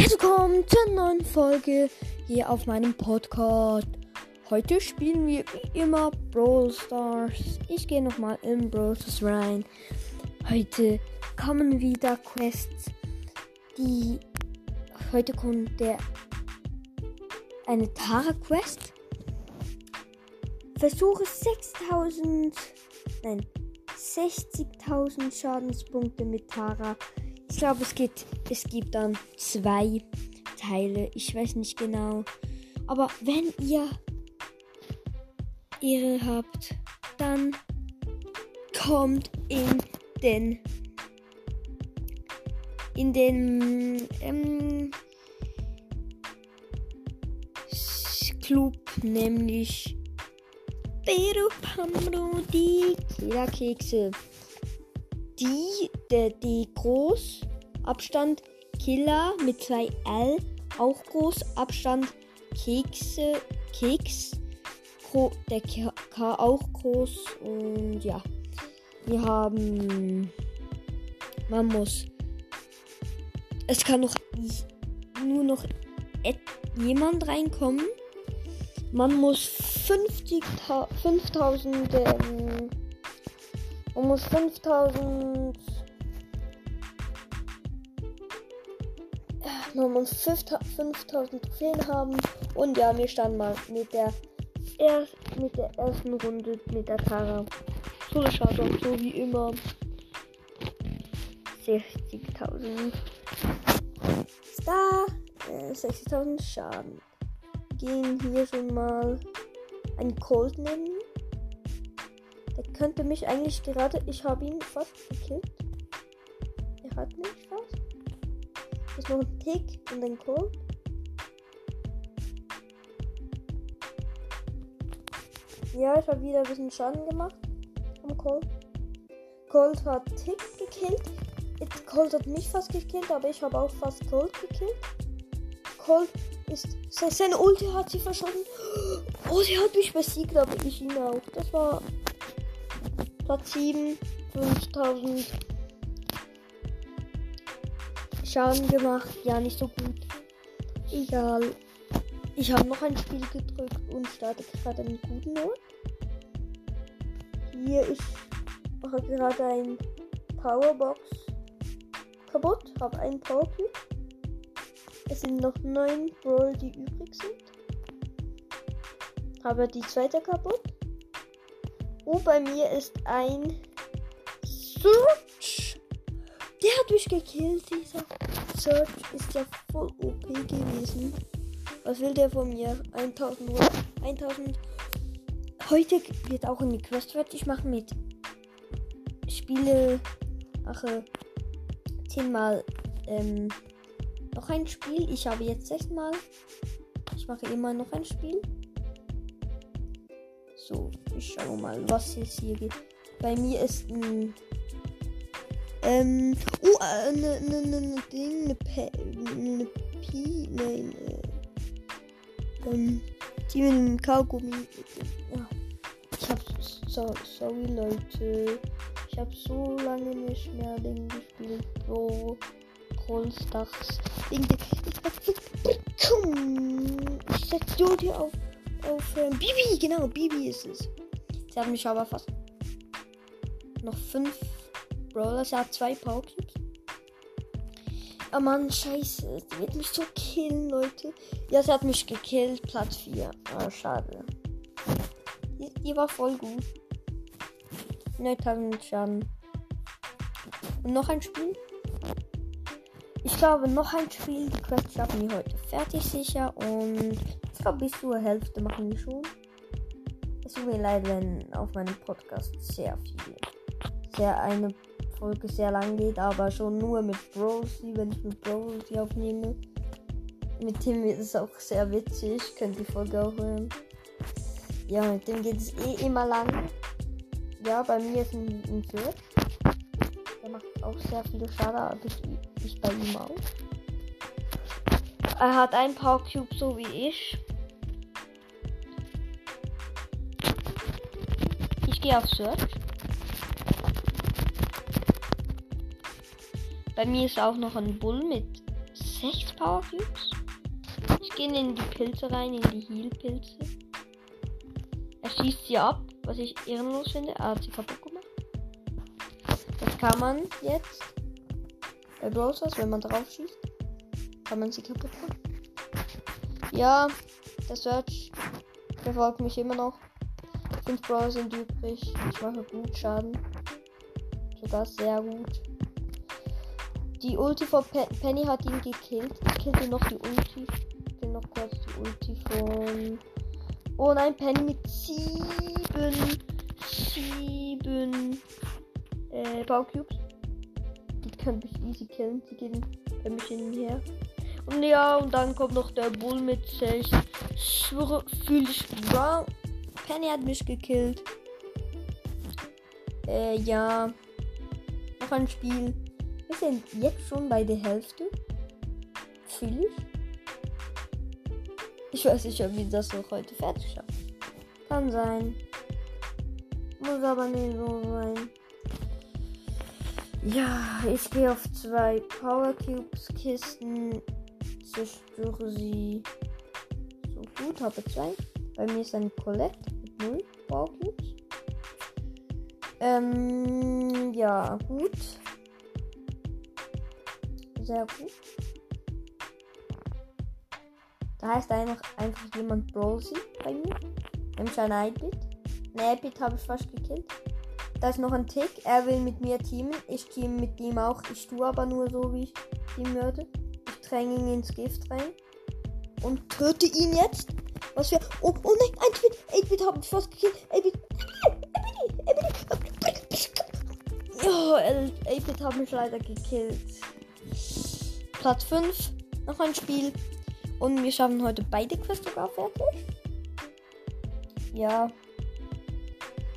Herzlich willkommen zur neuen Folge hier auf meinem Podcast. Heute spielen wir wie immer Brawl Stars. Ich gehe nochmal in Brawl Stars rein. Heute kommen wieder Quests, die. Heute kommt der. Eine Tara-Quest. Versuche 6000. Nein, 60.000 Schadenspunkte mit Tara. Ich glaube, es gibt, es gibt dann zwei Teile. Ich weiß nicht genau. Aber wenn ihr Ehre habt, dann kommt in den in den ähm, Club, nämlich Peru Pamro, die Killerkekse. Die, der, die groß, Abstand Killer mit zwei L, auch groß, Abstand Kekse, Keks, der K, K auch groß und ja. Wir haben, man muss, es kann noch nur noch jemand reinkommen. Man muss 50, 5000, ähm, man muss 5000, man muss 5000 Trophäen haben. Und ja, wir standen mal mit der, er mit der ersten Runde mit der Tara. So Schaden, so wie immer. 60.000. Da, äh, 60.000 Schaden. Gehen hier schon mal einen Cold nehmen. Der könnte mich eigentlich gerade. Ich habe ihn fast gekillt. Er hat mich fast. Ist noch ein Tick und ein Cold. Ja, ich habe wieder ein bisschen Schaden gemacht. Am Cold. Cold hat Tick gekillt. Cold hat mich fast gekillt, aber ich habe auch fast Cold gekillt. Cold ist. Seine Ulti hat sie verschossen. Oh, sie hat mich besiegt, aber ich ihn auch. Das war Platz 7, 5000 Schaden gemacht. Ja, nicht so gut. Egal. Ich habe noch ein Spiel gedrückt und starte gerade einen guten Ort. Hier ist gerade ein Powerbox kaputt. Habe einen Powercube. Es sind noch neun Brawl, die übrig sind. Habe die zweite kaputt. Oh, bei mir ist ein Search. Der hat mich gekillt. Dieser Search ist ja voll OP gewesen. Was will der von mir? 1000 Euro. 1000. Heute wird auch eine Quest fertig machen mit Spiele. Mache zehnmal ähm, noch ein Spiel. Ich habe jetzt sechsmal. Ich mache immer noch ein Spiel. So, ich schaue mal, was es hier gibt. Bei mir ist ein. Ähm. Oh, eine äh, ne, ne, ne Ding, eine P. Eine Pi. Nein. Äh, ähm. Die mit dem Kaugummi. Ja. Ich hab. So, sorry, Leute. Ich habe so lange nicht mehr Ding gespielt. Bro. Stars. Ich setze Jodi auf auf ähm, Bibi, genau, Bibi ist es. Sie hat mich aber fast noch fünf Brawler. Sie hat zwei Powercubes. Oh Mann, scheiße. Sie wird mich so killen, Leute. Ja, sie hat mich gekillt. Platz 4. Ah, oh, schade. Die, die, war voll gut. 9000 Schaden. Und noch ein Spiel. Ich glaube, noch ein Spiel. Die Quest schaffen wir heute fertig sicher. Und glaube, bis zur Hälfte machen wir schon. Es tut mir leid, wenn auf meinem Podcast sehr viel, sehr eine Folge sehr lang geht, aber schon nur mit Brosy, wenn ich mit Brosy aufnehme. Mit dem ist es auch sehr witzig, könnt die Folge auch hören. Ja, mit dem geht es eh immer lang. Ja, bei mir ist ein, ein. Der macht auch sehr viele Schaden, aber ich, ich bei ihm auch. Er hat ein Power Cube so wie ich. Ich gehe auf Search. Bei mir ist auch noch ein Bull mit sechs Power Cubes. Ich gehe in die Pilze rein, in die Heal-Pilze. Er schießt sie ab, was ich ehrenlos finde. Er hat sie kaputt gemacht. Das kann man jetzt bei Browsers, wenn man drauf schießt, kann man sie kaputt machen. Ja, der Search verfolgt mich immer noch. Fünf Brawler sind übrig. Ich mache gut Schaden. Sogar sehr gut. Die Ulti von Pe Penny hat ihn gekillt. Ich killte noch die Ulti. Ich kill noch kurz die Ulti von. Oh nein, Penny mit sieben. Sieben. Äh, Baucubes. Die kann ich easy killen. Die gehen bei mich hinher. Und ja, und dann kommt noch der Bull mit 6. Fühl dich wrong. Penny hat mich gekillt. Äh, ja. Noch ein Spiel. Wir sind jetzt schon bei der Hälfte. Fühl ich. Ich weiß nicht, ob wir das noch heute fertig schaffen. Kann sein. Muss aber nicht so sein. Ja, ich gehe auf zwei Power Cubes Kisten, zerstöre sie. So gut, habe zwei. Bei mir ist ein Colette mit null Power Cubes. Ähm, ja, gut. Sehr gut. Da heißt einfach, einfach jemand Brosy bei mir. Nämlich ein 8-Bit. Ein 8-Bit habe ich fast gekillt. Da ist noch ein Tick. Er will mit mir teamen. Ich team mit ihm auch. Ich tue aber nur so, wie ich teamen würde. Ich dränge ihn ins Gift rein. Und töte ihn jetzt. Was für. Oh, oh nein, 8-Bit. 8-Bit habe ich fast gekillt. 8-Bit. Ja, 8-Bit hat mich leider gekillt. Platz 5. Noch ein Spiel. Und wir schaffen heute beide Quests sogar fertig. Ja.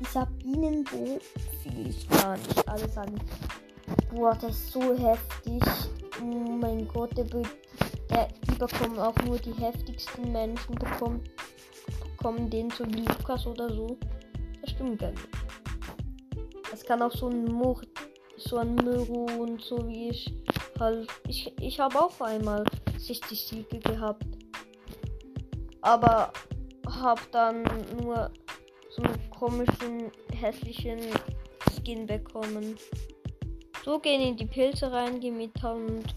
Die Sabinenbo fühle ich gar nicht. Alle sagen, boah, das ist so heftig. Oh mein Gott, der, der die bekommen auch nur die heftigsten Menschen bekommen, bekommen den so wie Lukas oder so. Das stimmt gar nicht. Es kann auch so ein Mord, so ein Miro und so wie ich halt. Ich, ich habe auch einmal 60 Siege gehabt. Aber hab dann nur so einen komischen, hässlichen Skin bekommen. So gehen in die Pilze rein, mit und.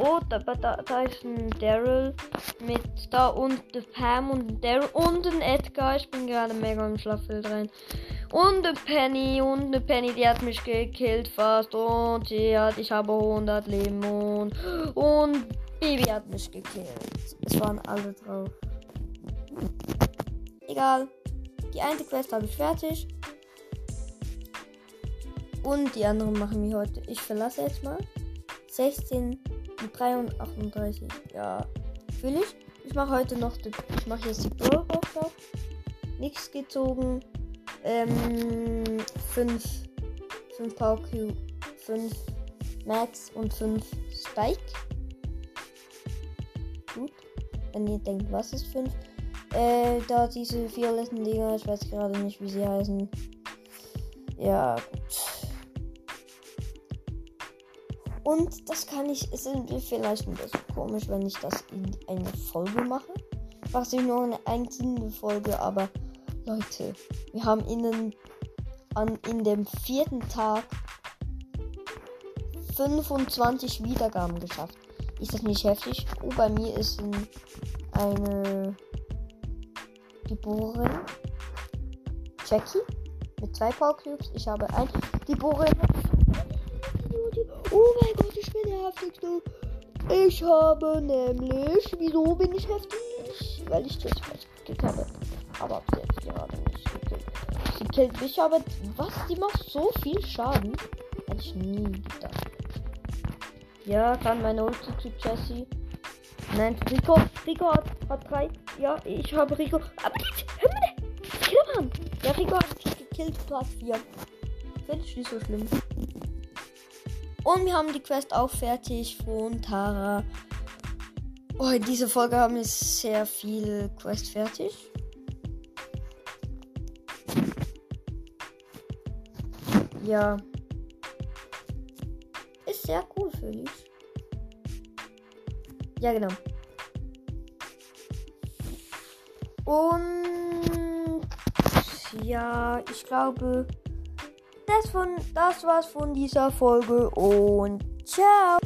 Oh, da, da, da ist ein Daryl mit da und der Pam und ein Daryl und ein Edgar. Ich bin gerade mega im Schlaffeld rein. Und eine Penny und eine Penny, die hat mich gekillt fast. Und sie hat, ich habe 100 Leben und, und Baby hat mich gekillt. Es waren alle drauf. Egal. Die eine Quest habe ich fertig. Und die anderen machen wir heute. Ich verlasse jetzt mal. 16 und 3 und 38. Ja, will ich. Ich mache heute noch die, ich mache jetzt die Brawl Box Nichts gezogen. Ähm, 5 5 Power Q, 5 Max und 5 Spike. Gut. Wenn ihr denkt, was ist 5? Äh, da diese violetten Dinger, ich weiß gerade nicht, wie sie heißen. Ja, gut. Und das kann ich, es ist vielleicht ein bisschen komisch, wenn ich das in eine Folge mache. Was ich nur eine einzelne Folge, aber Leute, wir haben innen an in dem vierten Tag 25 Wiedergaben geschafft. Ist das nicht heftig? Oh, bei mir ist ein, eine geboren. Jackie mit zwei Power Cubes. Ich habe ein geboren. Oh mein Gott, ich bin der heftigste. Ich habe nämlich. Wieso bin ich heftig? Weil ich das gekillt habe. Aber ab jetzt gerade nicht gekillt. Sie killt mich aber. Was? Die macht so viel Schaden. Hätte ich nie gedacht. Ja, kann meine Ulti zu Jessie. Nein, Rico. Rico hat, hat drei. Ja, ich habe Rico. Aber jetzt, hör mal, Killmann. Ja, Rico hat mich gekillt, Platz 4. Finde ich nicht so schlimm. Und wir haben die Quest auch fertig von Tara. Oh, in dieser Folge haben wir sehr viel Quest fertig. Ja. Ist sehr cool für dich. Ja, genau. Und ja, ich glaube, das, von, das war's von dieser Folge und ciao.